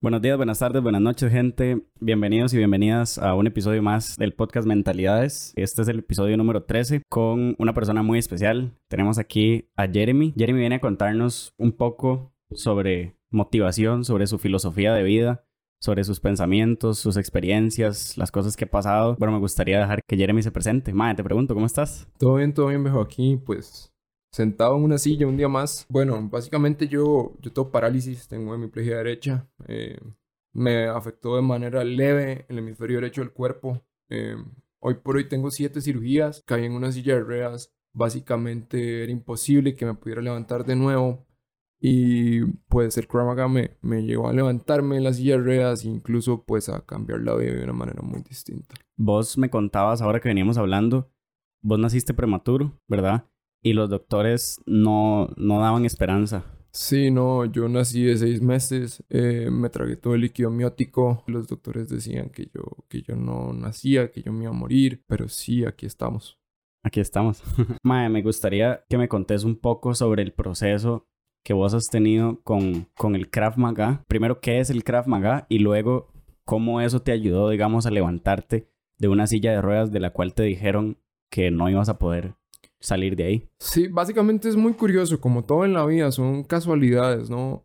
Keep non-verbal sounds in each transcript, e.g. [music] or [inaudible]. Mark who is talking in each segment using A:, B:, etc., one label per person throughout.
A: Buenos días, buenas tardes, buenas noches, gente. Bienvenidos y bienvenidas a un episodio más del podcast Mentalidades. Este es el episodio número 13 con una persona muy especial. Tenemos aquí a Jeremy. Jeremy viene a contarnos un poco sobre motivación, sobre su filosofía de vida, sobre sus pensamientos, sus experiencias, las cosas que ha pasado. Bueno, me gustaría dejar que Jeremy se presente. Madre, te pregunto, ¿cómo estás?
B: Todo bien, todo bien, viejo. Aquí, pues, sentado en una silla un día más. Bueno, básicamente yo, yo tengo parálisis, tengo hemiplegia derecha. Eh, me afectó de manera leve el hemisferio derecho del cuerpo. Eh, hoy por hoy tengo siete cirugías, caí en una silla de ruedas. Básicamente era imposible que me pudiera levantar de nuevo. Y pues el Krav me, me llevó a levantarme en la silla de ruedas e incluso pues a cambiar la vida de una manera muy distinta.
A: Vos me contabas ahora que veníamos hablando, vos naciste prematuro, ¿verdad? y los doctores no, no daban esperanza.
B: Sí, no, yo nací de seis meses, eh, me tragué todo el líquido miótico, los doctores decían que yo, que yo no nacía, que yo me iba a morir, pero sí, aquí estamos.
A: Aquí estamos. [laughs] Mae, me gustaría que me contés un poco sobre el proceso que vos has tenido con, con el Krav Maga. Primero, ¿qué es el Krav Maga? Y luego, ¿cómo eso te ayudó, digamos, a levantarte de una silla de ruedas de la cual te dijeron que no ibas a poder salir de ahí.
B: Sí, básicamente es muy curioso, como todo en la vida, son casualidades, ¿no?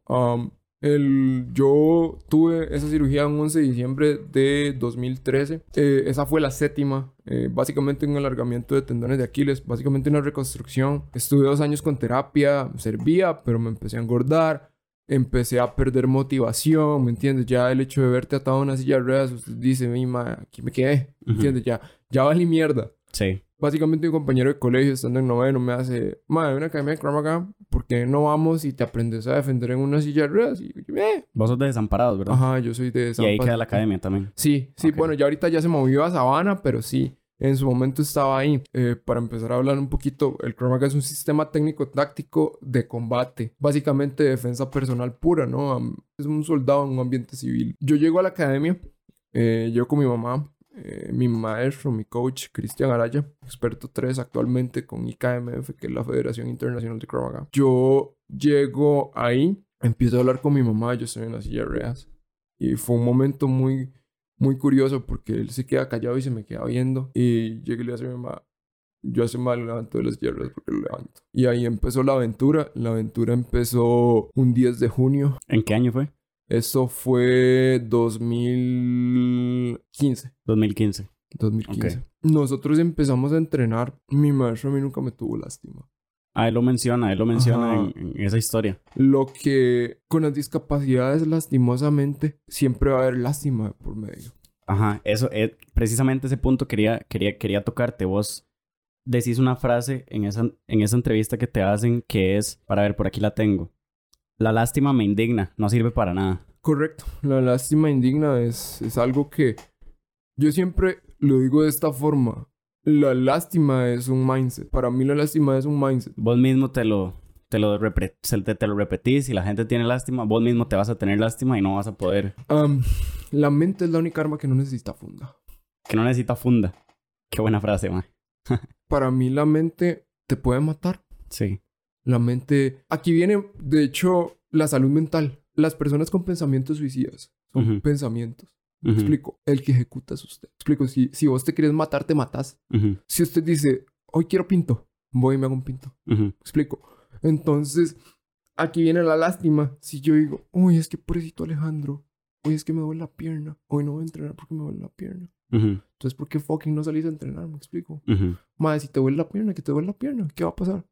B: El, yo tuve esa cirugía el 11 de diciembre de 2013. Eh, esa fue la séptima. Eh, básicamente un alargamiento de tendones de Aquiles. Básicamente una reconstrucción. Estuve dos años con terapia. Servía, pero me empecé a engordar. Empecé a perder motivación, ¿me entiendes? Ya el hecho de verte atado a una silla de ruedas, usted dice, mi aquí me quedé, ¿me entiendes? Ya, ya valí mierda.
A: Sí
B: básicamente un compañero de colegio estando en noveno me hace, madre, una academia de Krav Maga, ¿por qué no vamos y te aprendes a defender en una silla de ruedas? Y yo, eh.
A: Vos sos de Desamparados, ¿verdad?
B: Ajá, yo soy de
A: Desamparados. Y ahí queda la academia también.
B: Sí, sí, bueno, ya ahorita ya se movió a Sabana, pero sí. En su momento estaba ahí. Eh, para empezar a hablar un poquito, el Krav es un sistema técnico-táctico de combate. Básicamente defensa personal pura, ¿no? Es un soldado en un ambiente civil. Yo llego a la academia, eh, yo con mi mamá, eh, mi maestro, mi coach, Cristian Araya, experto 3 actualmente con IKMF, que es la Federación Internacional de Krav Yo llego ahí, empiezo a hablar con mi mamá, yo estoy en la silla reas. Y fue un momento muy, muy curioso porque él se queda callado y se me queda viendo. Y llegué y le dice a mi mamá, yo hace mal levanto de las hierbas porque lo levanto. Y ahí empezó la aventura. La aventura empezó un 10 de junio.
A: ¿En qué año fue?
B: Eso fue 2015.
A: 2015.
B: 2015. Nosotros empezamos a entrenar. Mi maestro a mí nunca me tuvo lástima.
A: Ah, él lo menciona, él lo menciona en, esa historia.
B: Lo que con las discapacidades, lastimosamente, siempre va a haber lástima por medio.
A: Ajá, eso es precisamente ese punto quería, quería, quería tocarte. Vos decís una frase en esa, en esa entrevista que te hacen que es, para ver, por aquí la tengo. La lástima me indigna, no sirve para nada.
B: Correcto, la lástima indigna es, es algo que yo siempre lo digo de esta forma. La lástima es un mindset. Para mí la lástima es un mindset.
A: Vos mismo te lo, te lo, te, lo repetís y la gente tiene lástima, vos mismo te vas a tener lástima y no vas a poder.
B: la mente es la única arma que no necesita funda.
A: Que no necesita funda. Qué buena frase, man.
B: Para mí la mente te puede matar.
A: Sí.
B: La mente... Aquí viene, de hecho, la salud mental. Las personas con pensamientos suicidas son pensamientos. Explico. El que ejecuta es usted. Explico. Si, si vos te quieres matar, te matas. Si usted dice, hoy quiero pinto, voy y me hago un pinto. Explico. Entonces, aquí viene la lástima. Si yo digo, uy, es que pobrecito Alejandro, hoy es que me duele la pierna, hoy no voy a entrenar porque me duele la pierna. Entonces, ¿por qué fucking no salís a entrenar? Me explico. Madre, si te duele la pierna, que te duele la pierna, ¿qué va a pasar?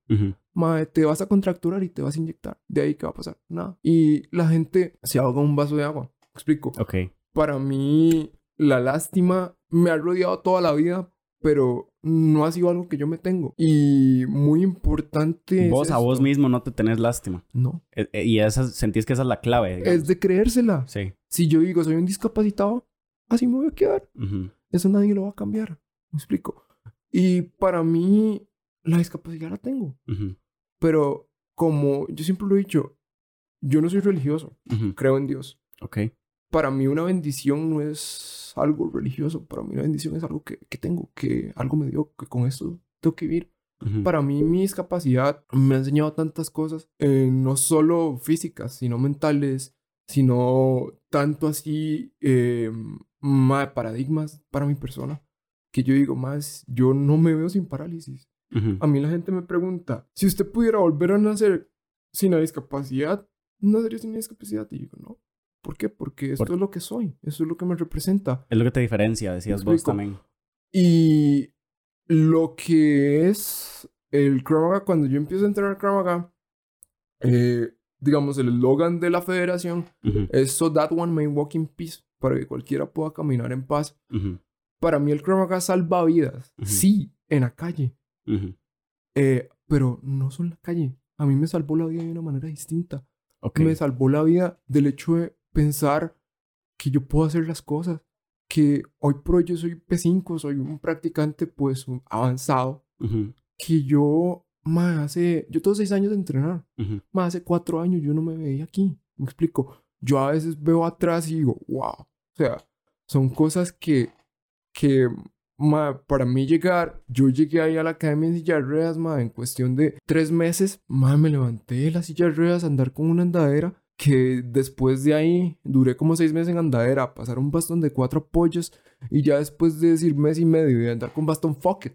B: Madre, te vas a contracturar y te vas a inyectar. De ahí, ¿qué va a pasar? Nada. Y la gente se ahoga un vaso de agua. ¿Me explico.
A: Ok.
B: Para mí, la lástima me ha rodeado toda la vida, pero no ha sido algo que yo me tengo. Y muy importante.
A: Vos a vos mismo no te tenés lástima.
B: No.
A: E, e, y esa, sentís que esa es la clave.
B: Es de creérsela.
A: Sí.
B: Si yo digo, soy un discapacitado, así me voy a quedar. Eso nadie lo va a cambiar. Me explico. Y para mí, la discapacidad la tengo. Pero como yo siempre lo he dicho, yo no soy religioso. Creo en Dios.
A: Ok.
B: Para mí una bendición no es algo religioso. Para mí una bendición es algo que, que tengo, que algo me dio, que con esto tengo que vivir. Para mí mi discapacidad me ha enseñado tantas cosas, eh, no solo físicas, sino mentales, sino tanto así eh, ma, paradigmas para mi persona, que yo digo, más, yo no me veo sin parálisis.
A: Ujú.
B: A mí la gente me pregunta, si usted pudiera volver a nacer sin la discapacidad, ¿nacería sin la discapacidad? Y yo digo, no. ¿Por qué? Porque esto
A: Por-
B: es lo que soy, eso es lo que me representa.
A: Es lo que te diferencia, decías vos también.
B: Y lo que es el Krav Maga, cuando yo empiezo a entrenar Krav Maga, eh, digamos, el eslogan de la federación
A: Ujú.
B: es So that one may walk in peace, para que cualquiera pueda caminar en paz. Para mí el Krav salva vidas, sí, en la calle, eh, pero no solo en la calle. A mí me salvó la vida de una manera distinta.
A: Ok.
B: Me salvó la vida del hecho de pensar que yo puedo hacer las cosas. Que hoy por hoy yo soy P5, soy un practicante pues avanzado. Que yo, más hace, yo tengo seis años de entrenar. Más hace cuatro años yo no me veía aquí. Me explico. Yo a veces veo atrás y digo, wow. O sea, son cosas que, que para mí llegar, yo llegué ahí a la academia de ruedas, ma, en cuestión de tres meses, ma, me levanté de la silla de ruedas a andar con una andadera que después de ahí duré como seis meses en andadera, pasar un bastón de cuatro apoyos y ya después de decir mes y medio de andar con bastón fuck it.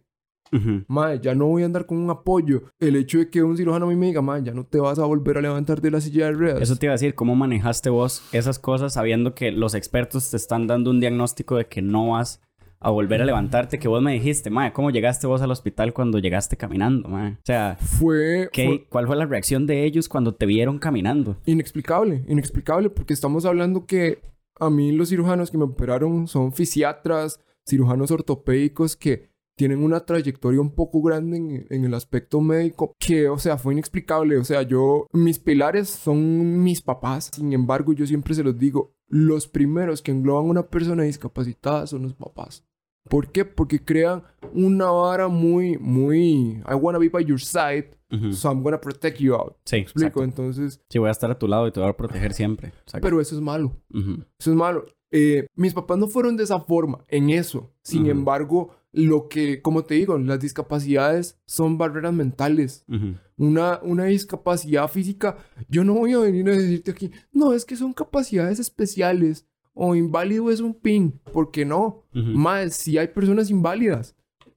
A: Ujú.
B: Mae, ya no voy a andar con un apoyo. El hecho de que un cirujano a mí me diga, mae, ya no te vas a volver a levantar de la silla de ruedas.
A: Eso te iba a decir, ¿cómo manejaste vos esas cosas sabiendo que los expertos te están dando un diagnóstico de que no vas a volver a levantarte? Que vos me dijiste, mae, ¿cómo llegaste vos al hospital cuando llegaste caminando, mae? O sea,
B: Fue,
A: ¿qué,
B: fue
A: ¿cuál fue la reacción de ellos cuando te vieron caminando?
B: inexplicable, inexplicable, porque estamos hablando que a mí los cirujanos que me operaron son fisiatras, cirujanos ortopédicos que tienen una trayectoria un poco grande en, en el aspecto médico, que, o sea, fue inexplicable. O sea, yo, mis pilares son mis papás. Sin embargo, yo siempre se los digo, los primeros que engloban a una persona discapacitada son los papás. ¿Por qué? Porque crean una vara muy, muy, I wanna be by your side,
A: Ujú.
B: so I'm gonna protect you out.
A: Sí,
B: ¿Me explico?
A: exacto.
B: Entonces,
A: Sí, voy a estar a tu lado y te voy a proteger siempre. Exacto.
B: pero eso es malo.
A: Ujú.
B: Eso es malo. Eh, mis papás no fueron de esa forma, en eso. Sin
A: Ujú.
B: embargo, lo que, como te digo, las discapacidades son barreras mentales.
A: Ujú.
B: Una, una discapacidad física, yo no voy a venir a decirte aquí, no, es que son capacidades especiales o inválido es un pin, porque no.
A: Ujú.
B: Más, si hay personas inválidas.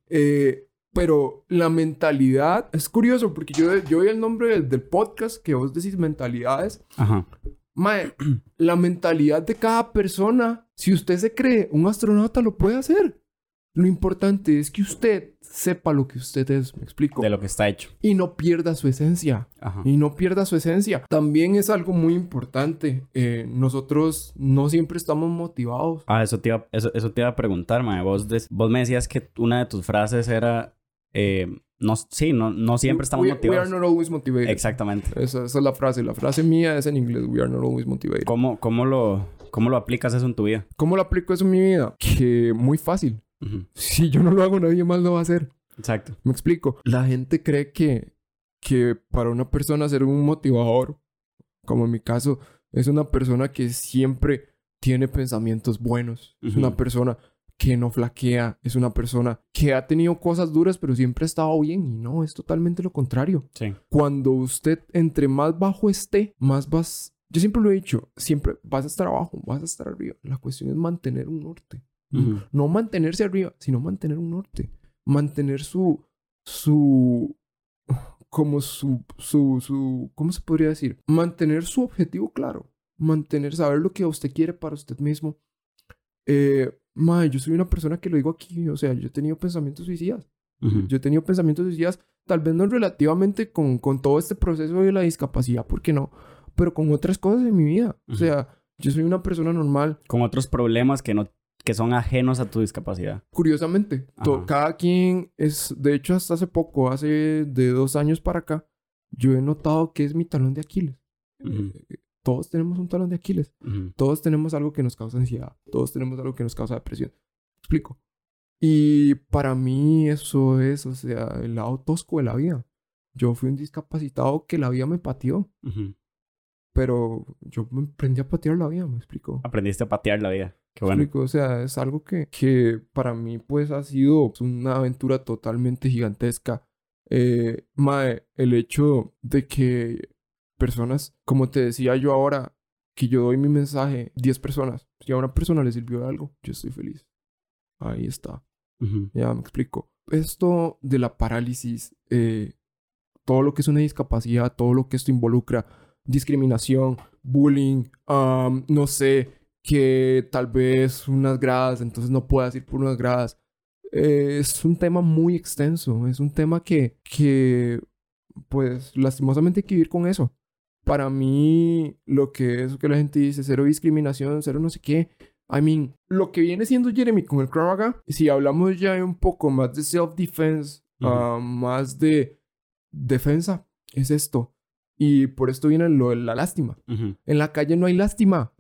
B: Eh, pero la mentalidad, es curioso porque yo, yo vi el nombre del, del podcast que vos decís mentalidades.
A: Ajá.
B: Mae, [clears throat] la mentalidad de cada persona, si usted se cree un astronauta, lo puede hacer. Lo importante es que usted sepa lo que usted es, me explico.
A: De lo que está hecho.
B: Y no pierda su esencia.
A: Ajá.
B: Y no pierda su esencia. También es algo muy importante. eh, nosotros no siempre estamos motivados.
A: Ah, eso te iba, eso, eso te iba a preguntar, mae. Vos, des- vos me decías que una de tus frases era... eh, no, sí, no, no siempre estamos
B: we, we are
A: motivados.
B: not always motivated.
A: Exactamente.
B: Esa, esa es la frase. La frase mía es en inglés. We are not always motivated.
A: ¿Cómo, cómo, lo, ¿Cómo lo aplicas eso en tu vida?
B: ¿Cómo lo aplico eso en mi vida? Que muy fácil. Si yo no lo hago, nadie más lo va a hacer.
A: Exacto.
B: Me explico. La gente cree que, que para una persona ser un motivador, como en mi caso, es una persona que siempre tiene pensamientos buenos. Es una persona que no flaquea. Es una persona que ha tenido cosas duras, pero siempre ha estado bien. Y no, es totalmente lo contrario.
A: Sí.
B: Cuando usted entre más bajo esté, más vas... Yo siempre lo he dicho, siempre vas a estar abajo, vas a estar arriba. La cuestión es mantener un norte. No mantenerse arriba, sino mantener un norte. Mantener su, su, como su, su, su, ¿cómo se podría decir? Mantener su objetivo claro. Mantener, saber lo que usted quiere para usted mismo. Eh, mae, yo soy una persona que lo digo aquí, o sea, yo he tenido pensamientos suicidas. Yo he tenido pensamientos suicidas, tal vez no relativamente con, con todo este proceso de la discapacidad, ¿por qué no? Pero con otras cosas en mi vida. O
A: Ujú.
B: sea, yo soy una persona normal,
A: Con otros problemas que, no, que son ajenos a tu discapacidad.
B: Curiosamente, to- cada quien es, de hecho, hasta hace poco, hace de dos años para acá, yo he notado que es mi talón de Aquiles.
A: Ujú.
B: Eh, Todos tenemos un talón de Aquiles. Todos tenemos algo que nos causa ansiedad. Todos tenemos algo que nos causa depresión. Explico. Y para mí eso es, o sea, el lado tosco de la vida. Yo fui un discapacitado que la vida me pateó,
A: Ujú.
B: Pero yo me aprendí a patear la vida, me explico.
A: Aprendiste a patear la vida. Qué bueno.
B: explico? O sea, es algo que, que para mí pues ha sido una aventura totalmente gigantesca. Eh, mae, el hecho de que personas, como te decía yo ahora, que yo doy mi mensaje, 10 personas, si a una persona le sirvió de algo, yo estoy feliz. Ahí está.
A: Ujú.
B: Ya me explico. Esto de la parálisis, eh, todo lo que es una discapacidad, todo lo que esto involucra, discriminación, bullying, no sé, que tal vez unas gradas, entonces no puedas ir por unas gradas. Eh, es un tema muy extenso, es un tema que, que, pues, lastimosamente hay que vivir con eso. Para mí, lo que es que la gente dice, cero discriminación, cero no sé qué, I mean, lo que viene siendo Jeremy con el Krav Maga, si hablamos ya un poco más de self-defense,
A: Ujú.
B: ah, más de defensa, es esto. Y por esto viene lo de la lástima. En la calle no hay lástima.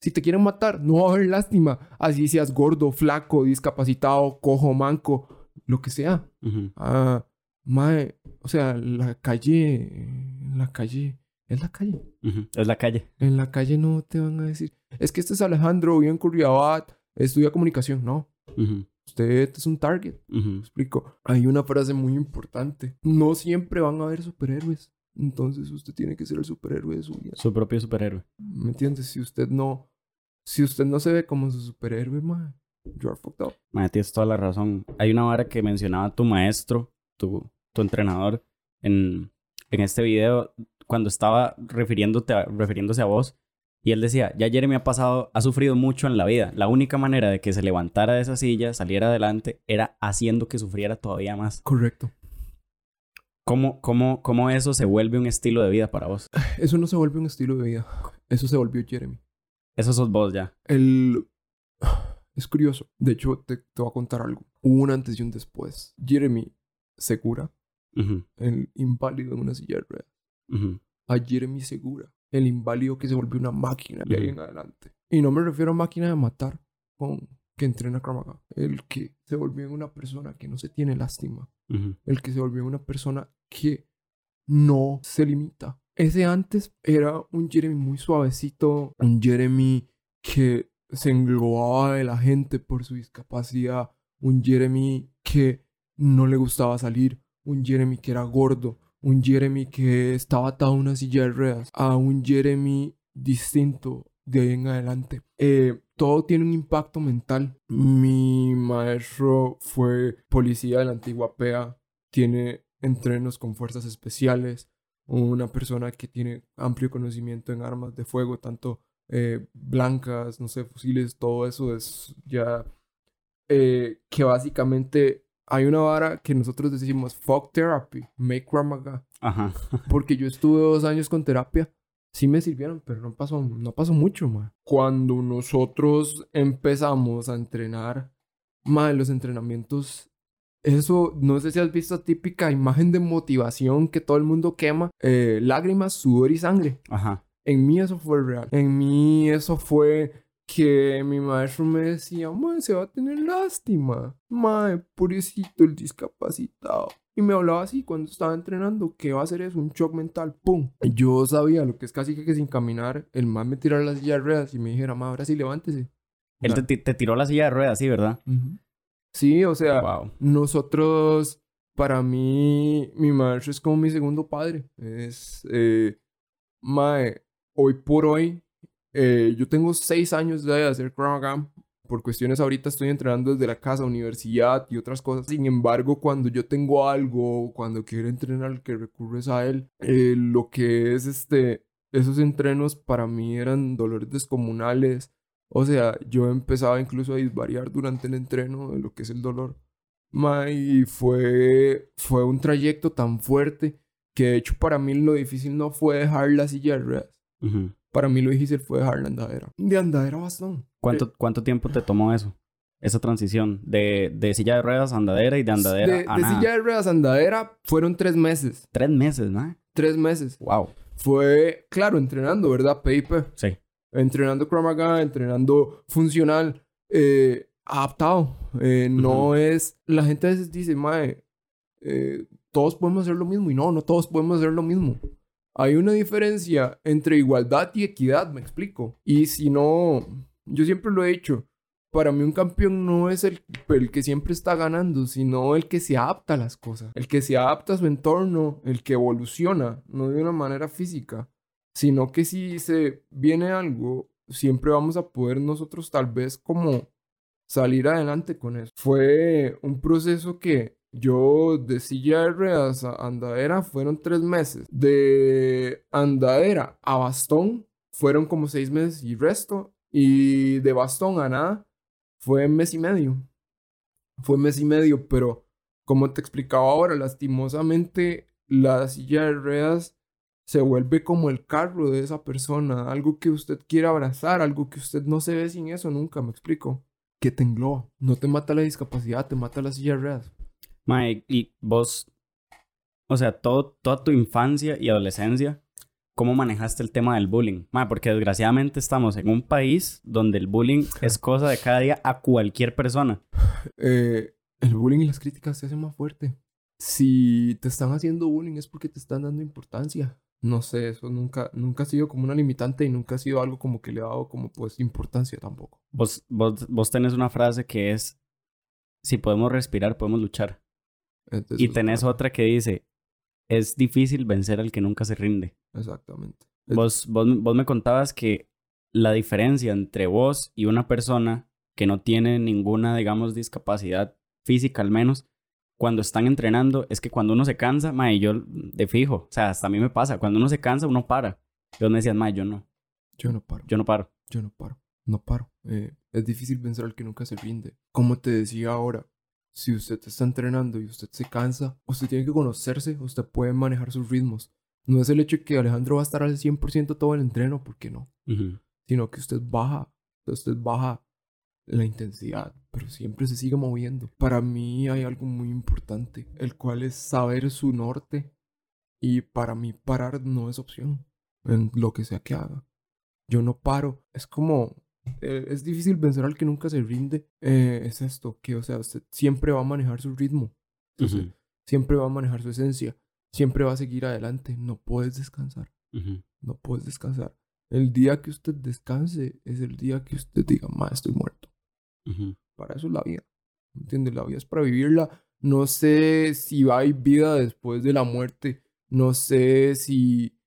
B: Si te quieren matar, no va a haber lástima. Así seas gordo, flaco, discapacitado, cojo, manco, lo que sea. Ah, mae, o sea, la calle, la calle, es la calle.
A: Es la calle.
B: En la calle no te van a decir, es que este es Alejandro, vive en Curriabat, estudia comunicación. No, usted es un target. Explico. Hay una frase muy importante. No siempre van a haber superhéroes. Entonces usted tiene que ser el superhéroe de su vida.
A: Su propio superhéroe.
B: ¿Me entiendes? Si usted no, si usted no se ve como su superhéroe, man, you are fucked up.
A: Tienes toda la razón. Hay una vara que mencionaba tu maestro, tu, tu entrenador, en, en este video, cuando estaba refiriéndote a- refiriéndose a vos. Y él decía, ya Jeremy ha pasado, ha sufrido mucho en la vida. La única manera de que se levantara de esa silla, saliera adelante, era haciendo que sufriera todavía más.
B: Correcto.
A: ¿Cómo, cómo, cómo eso se vuelve un estilo de vida para vos?
B: Eso no se vuelve un estilo de vida. Eso se volvió Jeremy.
A: Eso sos vos ya.
B: El... [sighs] Es curioso. De hecho, te, te voy a contar algo. Hubo un antes y un después. Jeremy Segura,
A: Ujú,
B: el inválido en una silla de ruedas.
A: ujú,
B: A Jeremy Segura, el inválido que se volvió una máquina de ahí en adelante. Y no me refiero a máquina de matar con que entrena Krav. El que se volvió una persona que no se tiene lástima. El que se volvió una persona que no se limita. Ese antes era un Jeremy muy suavecito, un Jeremy que se englobaba de la gente por su discapacidad, un Jeremy que no le gustaba salir, un Jeremy que era gordo, un Jeremy que estaba atado a una silla de ruedas, a un Jeremy distinto de ahí en adelante. Eh, todo tiene un impacto mental. Mi maestro fue policía de la antigua PEA, tiene entrenos con fuerzas especiales, una persona que tiene amplio conocimiento en armas de fuego, tanto eh, blancas, no sé, fusiles, todo eso es ya eh, que básicamente hay una vara que nosotros decimos fuck therapy, make Krav Maga",
A: Ajá.
B: porque yo estuve dos años con terapia. Sí me sirvieron, pero no pasó, no pasó mucho, ma. Cuando nosotros empezamos a entrenar, ma, los entrenamientos, eso, no sé si has visto típica imagen de motivación que todo el mundo quema, eh, lágrimas, sudor y sangre.
A: Ajá.
B: En mí eso fue real. En mí eso fue que mi maestro me decía, mae, se va a tener lástima. Mae, pobrecito el discapacitado. Y me hablaba así cuando estaba entrenando, que va a hacer eso, un shock mental, ¡pum! Yo sabía lo que es casi que, que sin caminar, el man me tirara las silla de ruedas y me dijera, mae, ahora sí levántese.
A: Él te, te tiró la silla de ruedas, sí, ¿verdad?
B: Sí, o sea,
A: Wow.
B: nosotros, para mí, mi maestro es como mi segundo padre. Es, eh, mae, hoy por hoy, eh, yo tengo seis años de hacer Maga. Por cuestiones ahorita estoy entrenando desde la casa, universidad y otras cosas. Sin embargo, cuando yo tengo algo, cuando quiero entrenar, que recurres a él, eh, lo que es este, esos entrenos para mí eran dolores descomunales. O sea, yo empezaba incluso a disvariar durante el entreno de lo que es el dolor. Y fue, fue un trayecto tan fuerte que de hecho para mí lo difícil no fue dejar la silla de ruedas. Para mí lo difícil fue dejar la andadera. De andadera bastón.
A: ¿Cuánto, ¿Cuánto tiempo te tomó eso? Esa transición de, de silla de ruedas a andadera y de andadera
B: de,
A: a
B: de
A: nada.
B: silla de ruedas a andadera fueron tres meses.
A: Tres meses, ¿no?
B: Tres meses.
A: Wow.
B: Fue, claro, entrenando, ¿verdad? Paper.
A: Sí.
B: Entrenando Krav Maga, entrenando funcional, eh, adaptado. Eh, no
A: Ujú.
B: es... La gente a veces dice, mae, eh, todos podemos hacer lo mismo. Y no, no todos podemos hacer lo mismo. Hay una diferencia entre igualdad y equidad, me explico. Y si no, yo siempre lo he dicho, para mí un campeón no es el, el, que siempre está ganando, sino el que se adapta a las cosas, el que se adapta a su entorno, el que evoluciona, no de una manera física, sino que si se viene algo, siempre vamos a poder nosotros tal vez como salir adelante con eso. Fue un proceso que yo de silla de ruedas a andadera fueron tres meses. De andadera a bastón fueron como seis meses y resto. Y de bastón a nada fue mes y medio. Fue mes y medio, pero como te explicaba ahora, lastimosamente la silla de ruedas se vuelve como el carro de esa persona, algo que usted quiere abrazar, algo que usted no se ve sin eso nunca, me explico. Que te engloba, no te mata la discapacidad, te mata la silla de ruedas.
A: Mike, y vos, o sea, todo, toda tu infancia y adolescencia, ¿cómo manejaste el tema del bullying? Porque desgraciadamente estamos en un país donde el bullying es cosa de cada día a cualquier persona.
B: Eh, el bullying y las críticas se hacen más fuerte. Si te están haciendo bullying es porque te están dando importancia. No sé, eso nunca, nunca ha sido como una limitante y nunca ha sido algo como que le ha dado como pues importancia tampoco.
A: Vos, vos, vos tenés una frase que es, si podemos respirar, podemos luchar.
B: Entonces,
A: Y tenés otra que dice, es difícil vencer al que nunca se rinde.
B: Exactamente.
A: Vos, vos, vos me contabas que la diferencia entre vos y una persona que no tiene ninguna, digamos, discapacidad física al menos, cuando están entrenando, es que cuando uno se cansa, mae, yo de fijo, o sea, hasta a mí me pasa, cuando uno se cansa, uno para. Y vos me decías, mae, yo no,
B: Yo no paro.
A: yo no paro.
B: Yo no paro, no paro. Eh, es difícil vencer al que nunca se rinde. Como te decía ahora, si usted está entrenando y usted se cansa, usted tiene que conocerse, usted puede manejar sus ritmos. No es el hecho de que Alejandro va a estar al 100% todo el entreno, porque no. Sino que usted baja, usted baja la intensidad, pero siempre se sigue moviendo. Para mí hay algo muy importante, el cual es saber su norte. Y para mí parar no es opción en lo que sea que haga. Yo no paro. Es como eh, es difícil vencer al que nunca se rinde. Eh, es esto, que o sea, usted siempre va a manejar su ritmo. Entonces, siempre va a manejar su esencia. Siempre va a seguir adelante. No puedes descansar. No puedes descansar. El día que usted descanse es el día que usted diga, ma, estoy muerto. Para eso es la vida. ¿Entiendes? La vida es para vivirla. No sé si hay vida después de la muerte. No sé si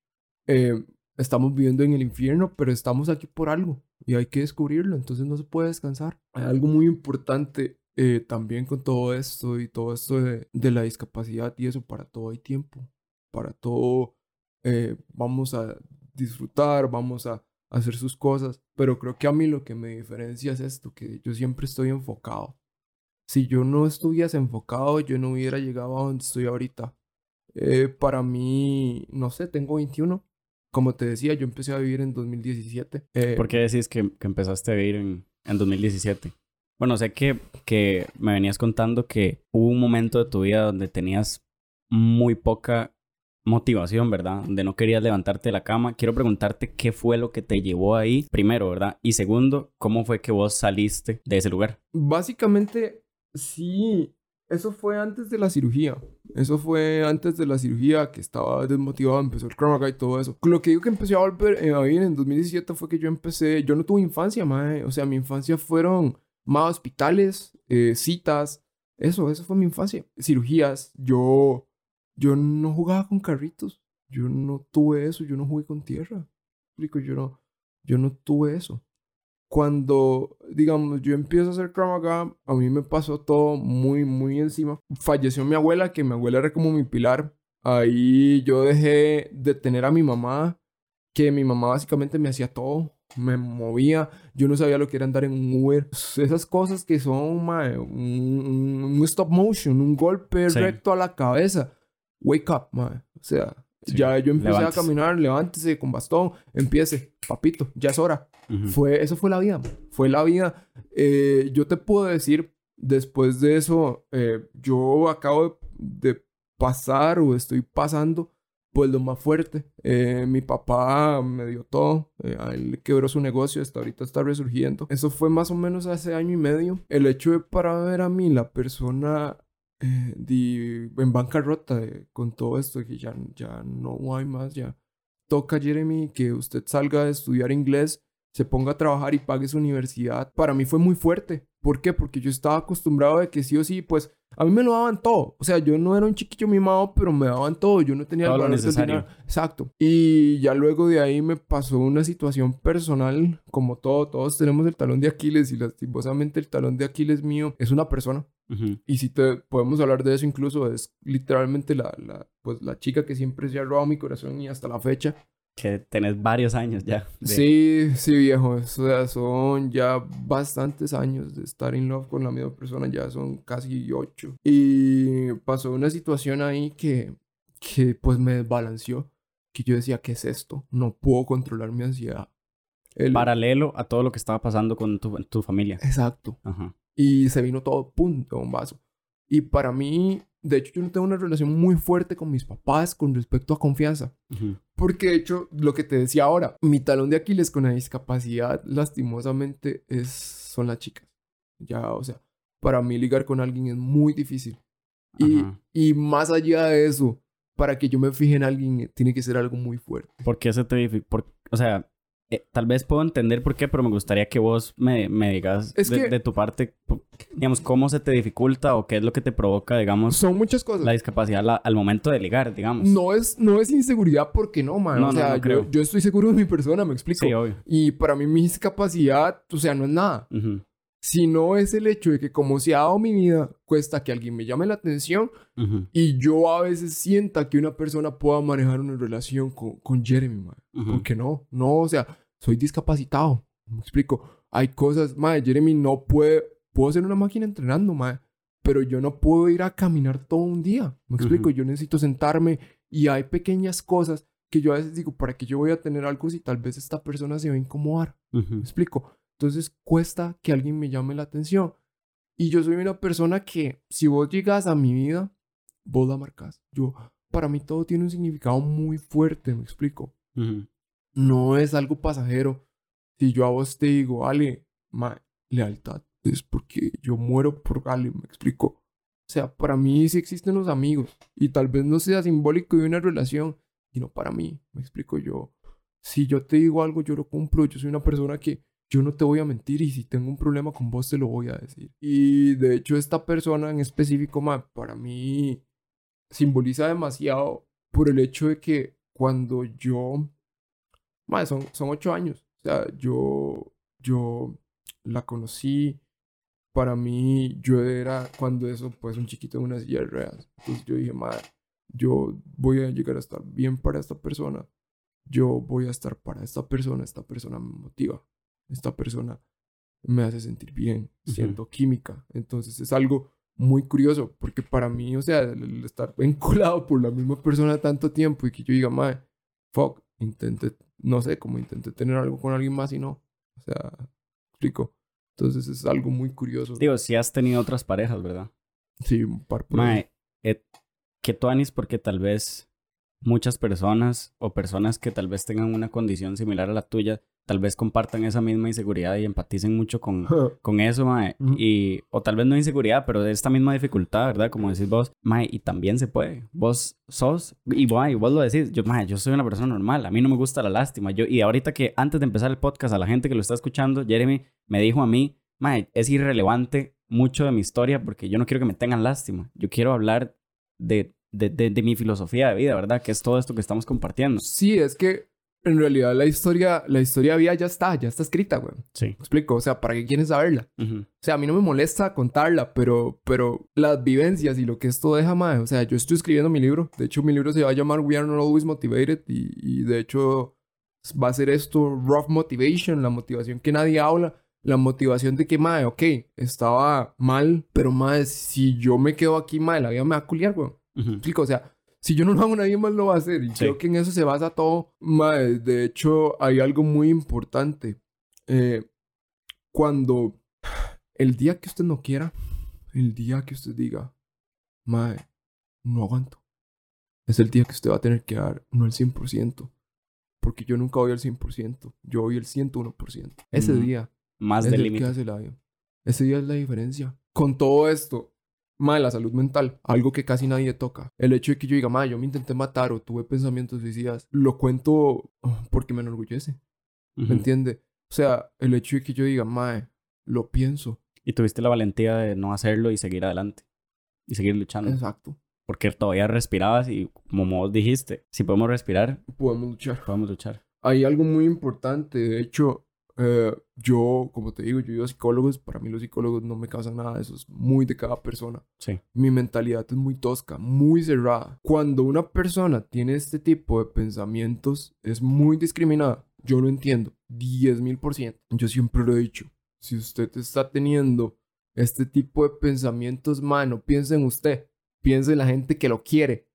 B: eh, estamos viviendo en el infierno, pero estamos aquí por algo y hay que descubrirlo. Entonces no se puede descansar. Hay algo muy importante eh, también con todo esto y todo esto de, de la discapacidad y eso. Para todo hay tiempo. Para todo eh, vamos a disfrutar, vamos a hacer sus cosas. Pero creo que a mí lo que me diferencia es esto, que yo siempre estoy enfocado. Si yo no estuviese enfocado, yo no hubiera llegado a donde estoy ahorita. Eh, para mí, no sé, tengo 21. Como te decía, yo empecé a vivir en 2017. Eh,
A: ¿Por qué decís que, que empezaste a vivir en, en 2017? Bueno, sé que, que me venías contando que hubo un momento de tu vida donde tenías muy poca motivación, ¿verdad? Donde no querías levantarte de la cama. Quiero preguntarte qué fue lo que te llevó ahí, primero, ¿verdad? Y segundo, ¿cómo fue que vos saliste de ese lugar?
B: Básicamente, sí, eso fue antes de la cirugía. Eso fue antes de la cirugía que estaba desmotivado, empezó el Krav y todo eso. Lo que digo que empecé a volver eh, vivir en 2017 fue que yo empecé, yo no tuve infancia, mae. O sea, mi infancia fueron más hospitales, eh, citas, eso, eso fue mi infancia. Cirugías, yo, yo no jugaba con carritos. Yo no tuve eso, yo no jugué con tierra. Explico, yo no, yo no tuve eso cuando, digamos, yo empiezo a hacer Krav Maga, a mí me pasó todo muy, muy encima. Falleció mi abuela, que mi abuela era como mi pilar. Ahí yo dejé de tener a mi mamá, que mi mamá básicamente me hacía todo. Me movía, yo no sabía lo que era andar en un Uber. Esas cosas que son mae, un, un- un stop motion, un golpe
A: Sí.
B: recto a la cabeza. Wake up, mae. O sea,
A: Sí,
B: ya yo empecé
A: levántese.
B: a caminar, levántese con bastón, empiece, papito, ya es hora. Fue, eso fue la vida. Fue la vida. Eh, yo te puedo decir, después de eso, eh, yo acabo de, de pasar o estoy pasando, pues lo más fuerte. Eh, mi papá me dio todo. a él quebró su negocio, hasta ahorita está resurgiendo. Eso fue más o menos hace año y medio. El hecho de para ver a mí, la persona eh, di- en bancarrota eh, con todo esto, que ya, ya no hay más, ya toca, Jeremy, que usted salga a estudiar inglés se ponga a trabajar y pague su universidad, para mí fue muy fuerte. ¿Por qué? Porque yo estaba acostumbrado de que sí o sí, pues a mí me lo daban todo. O sea, yo no era un chiquillo mimado, pero me daban todo. Yo no tenía
A: Todo
B: el
A: lo
B: valor
A: necesario.
B: Exacto. Y ya luego de ahí me pasó una situación personal, como todo, todos tenemos el talón de Aquiles y lastimosamente el talón de Aquiles mío es una persona. Y si te podemos hablar de eso incluso, es literalmente la, la, pues, la chica que siempre se ha robado mi corazón y hasta la fecha.
A: Que tenés varios años ya. de-
B: Sí, sí, viejo. O sea, son ya bastantes años de estar in love con la misma persona. Ya son casi ocho. Y pasó una situación ahí que, que pues me desbalanceó. Que yo decía, ¿qué es esto? No puedo controlar mi ansiedad. El-
A: Paralelo a todo lo que estaba pasando con tu, tu familia.
B: Exacto.
A: Ajá.
B: Y se vino todo, pum, de bombazo. Y para mí, de hecho, yo no tengo una relación muy fuerte con mis papás con respecto a confianza. Porque de hecho, lo que te decía ahora, mi talón de Aquiles con la discapacidad, lastimosamente, es, son las chicas. Ya, o sea, para mí ligar con alguien es muy difícil. Y, y más allá de eso, para que yo me fije en alguien, tiene que ser algo muy fuerte.
A: ¿Por qué se te dificulta? O sea, eh, tal vez puedo entender por qué, pero me gustaría que vos me, me digas
B: Es
A: de,
B: que-
A: de tu parte, digamos, cómo se te dificulta o qué es lo que te provoca, digamos,
B: Son muchas cosas.
A: la discapacidad la- al momento de ligar, digamos.
B: No es, no es inseguridad porque no, man.
A: No,
B: o sea,
A: no
B: yo-
A: creo.
B: yo, estoy seguro de mi persona, me explico.
A: Sí, obvio.
B: Y para mí mi discapacidad, o sea, no es nada.
A: Ujú,
B: Sino es el hecho de que como se ha dado mi vida, cuesta que alguien me llame la atención y yo a veces sienta que una persona pueda manejar una relación con, con Jeremy, man.
A: ujú.
B: ¿Por qué no? No, o sea, soy discapacitado. Me explico. Hay cosas, madre, Jeremy no puede... Puedo ser una máquina entrenando, madre. Pero yo no puedo ir a caminar todo un día. Me explico. Yo necesito sentarme y hay pequeñas cosas que yo a veces digo, ¿para qué yo voy a tener algo si tal vez esta persona se va a incomodar? ¿Me explico? Entonces cuesta que alguien me llame la atención. Y yo soy una persona que, si vos llegas a mi vida, vos la marcas. Yo, para mí todo tiene un significado muy fuerte, me explico. No es algo pasajero. Si yo a vos te digo, Ale, ma, lealtad, es porque yo muero por Ale, me explico. O sea, para mí sí existen los amigos. Y tal vez no sea simbólico de una relación, sino para mí, me explico yo. Si yo te digo algo, yo lo cumplo. Yo soy una persona que yo no te voy a mentir y si tengo un problema con vos, te lo voy a decir. Y de hecho, esta persona en específico, ma, para mí simboliza demasiado por el hecho de que cuando yo Mae, son, son ocho años. O sea, yo, yo la conocí. Para mí, yo era cuando eso, pues, un chiquito en una silla de ruedas. Entonces yo dije, madre, yo voy a llegar a estar bien para esta persona. Yo voy a estar para esta persona. Esta persona me motiva. Esta persona me hace sentir bien.
A: Ujú.
B: Siento química. Entonces es algo muy curioso. Porque para mí, o sea, el, estar [laughs] vinculado por la misma persona tanto tiempo y que yo diga, madre, fuck, intenté, no sé, como intenté tener algo con alguien más y no. O sea, explico. Entonces es algo muy curioso.
A: Digo, si has tenido otras parejas, ¿verdad?
B: Sí, un par por.
A: Mae, eh, que tú Anis, porque tal vez muchas personas o personas que tal vez tengan una condición similar a la tuya, tal vez compartan esa misma inseguridad y empaticen mucho con, [laughs] con eso, mae. Y, o tal vez no inseguridad, pero de esta misma dificultad, ¿verdad? Como decís vos, mae, y también se puede. Vos sos, y y vos lo decís, yo, mae, yo soy una persona normal, a mí no me gusta la lástima. Yo, y ahorita que antes de empezar el podcast, a la gente que lo está escuchando, Jeremy me dijo a mí, mae, es irrelevante mucho de mi historia porque yo no quiero que me tengan lástima. Yo quiero hablar de, de, de, de mi filosofía de vida, ¿verdad? Que es todo esto que estamos compartiendo.
B: Sí, es que en realidad la historia, la historia vía ya está, ya está escrita, güey.
A: Sí.
B: ¿Me explico? O sea, ¿para qué quieres saberla?
A: Ujú.
B: O sea, a mí no me molesta contarla, pero, pero las vivencias y lo que esto deja, mae. O sea, yo estoy escribiendo mi libro. De hecho, mi libro se va a llamar We Are Not Always Motivated. Y, y de hecho, va a ser esto, Rough Motivation, la motivación que nadie habla. La motivación de que, mae, ok, estaba mal, pero mae, si yo me quedo aquí, mae, la vida me va a culiar, güey. ¿Me explico? O sea, si yo no lo hago, nadie más lo va a hacer. Y
A: Sí.
B: creo que en eso se basa todo. Mae, de hecho, hay algo muy importante. Eh, cuando el día que usted no quiera, el día que usted diga, Mae, no aguanto, es el día que usted va a tener que dar, no el 100%. Porque yo nunca voy al 100%. Yo voy al 101%. Ese
A: Ujú.
B: día
A: Más
B: es
A: del límite.
B: Ese día es la diferencia. Con todo esto, mae, la salud mental, algo que casi nadie toca. El hecho de que yo diga, mae, yo me intenté matar o tuve pensamientos suicidas, lo cuento oh, porque me enorgullece. ¿Me entiende? O sea, el hecho de que yo diga, mae, lo pienso.
A: Y tuviste la valentía de no hacerlo y seguir adelante. Y seguir luchando.
B: Exacto.
A: Porque todavía respirabas y como vos dijiste, si podemos respirar,
B: Podemos luchar.
A: podemos luchar.
B: Hay algo muy importante. De hecho, eh, yo, como te digo, yo he ido a psicólogos. Para mí los psicólogos no me causan nada. Eso es muy de cada persona.
A: Sí.
B: Mi mentalidad es muy tosca, muy cerrada. Cuando una persona tiene este tipo de pensamientos, es muy discriminada. Yo lo entiendo. 10 mil por ciento. Yo siempre lo he dicho. Si usted está teniendo este tipo de pensamientos, mano, piensa en usted. Piensa en la gente que lo quiere.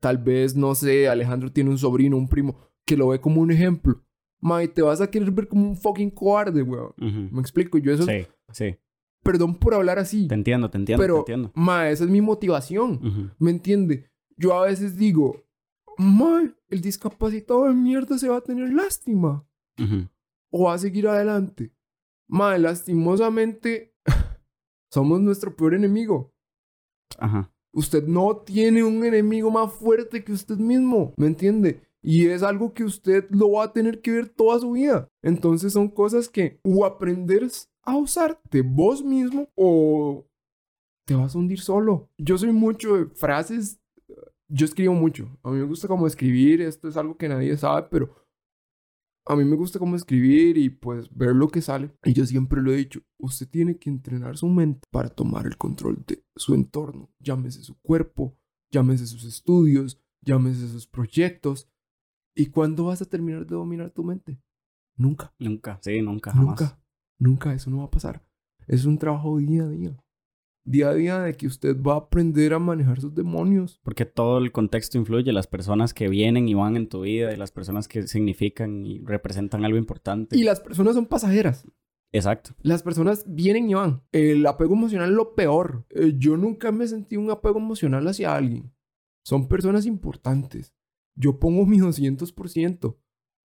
B: Tal vez, no sé, Alejandro tiene un sobrino, un primo, que lo ve como un ejemplo. Ma, y te vas a querer ver como un fucking cobarde, weón. Me explico, yo eso,
A: Sí, sí.
B: perdón por hablar así,
A: Te entiendo, te entiendo,
B: pero,
A: te entiendo.
B: ma, esa es mi motivación. ¿Me entiende? Yo a veces digo, ma, el discapacitado de mierda se va a tener lástima o va a seguir adelante. Ma, lastimosamente, [laughs] somos nuestro peor enemigo.
A: Ajá.
B: Usted no tiene un enemigo más fuerte que usted mismo, ¿me entiende? Y es algo que usted lo va a tener que ver toda su vida. Entonces son cosas que o aprendes a usarte vos mismo o te vas a hundir solo. Yo soy mucho de frases, yo escribo mucho. A mí me gusta como escribir, esto es algo que nadie sabe, pero a mí me gusta como escribir y pues ver lo que sale. Y yo siempre lo he dicho, usted tiene que entrenar su mente para tomar el control de su entorno. Llámese su cuerpo, llámese sus estudios, llámese sus proyectos. ¿Y cuándo vas a terminar de dominar tu mente? Nunca,
A: Nunca, sí, nunca, jamás.
B: nunca, nunca, eso no va a pasar. Es un trabajo día a día. Día a día de que usted va a aprender a manejar sus demonios.
A: Porque todo el contexto influye, las personas que vienen y van en tu vida y las personas que significan y representan algo importante.
B: Y las personas son pasajeras.
A: Exacto.
B: Las personas vienen y van. El apego emocional es lo peor. Eh, yo nunca me sentí un apego emocional hacia alguien. Son personas importantes. Yo pongo mi 200%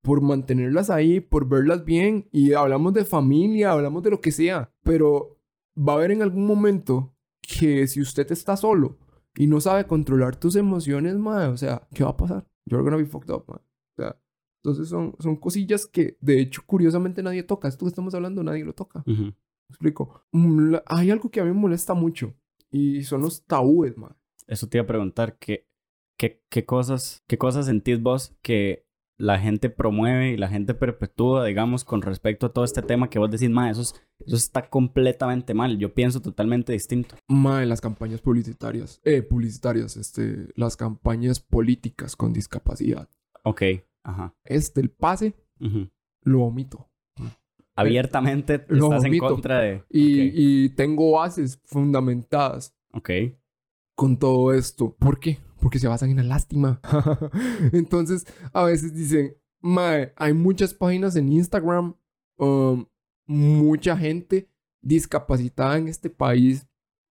B: por mantenerlas ahí, por verlas bien. Y hablamos de familia, hablamos de lo que sea. Pero va a haber en algún momento que si usted está solo y no sabe controlar tus emociones, madre, o sea, ¿qué va a pasar? You're gonna be fucked up, man. O sea, entonces son, son cosillas que, de hecho, curiosamente nadie toca. Esto que estamos hablando, nadie lo toca.
A: Ujú.
B: ¿Me explico? Mm, Hay algo que a mí me molesta mucho y son los tabúes, man.
A: Eso te iba a preguntar, ¿qué, qué, qué, cosas, ¿qué cosas sentís vos que la gente promueve y la gente perpetúa, digamos, con respecto a todo este tema que vos decís, ma, eso, es- eso está completamente mal. Yo pienso totalmente distinto.
B: Mae, las campañas publicitarias, eh, publicitarias, este, las campañas políticas con discapacidad.
A: Ok, ajá.
B: Este, el pase, lo omito.
A: Abiertamente
B: lo
A: estás en contra de...
B: Y, y tengo bases fundamentadas
A: ok.
B: con todo esto. ¿Por qué? Porque se basan en la lástima. [laughs] Entonces, a veces dicen, Mae, hay muchas páginas en Instagram, um, mucha gente discapacitada en este país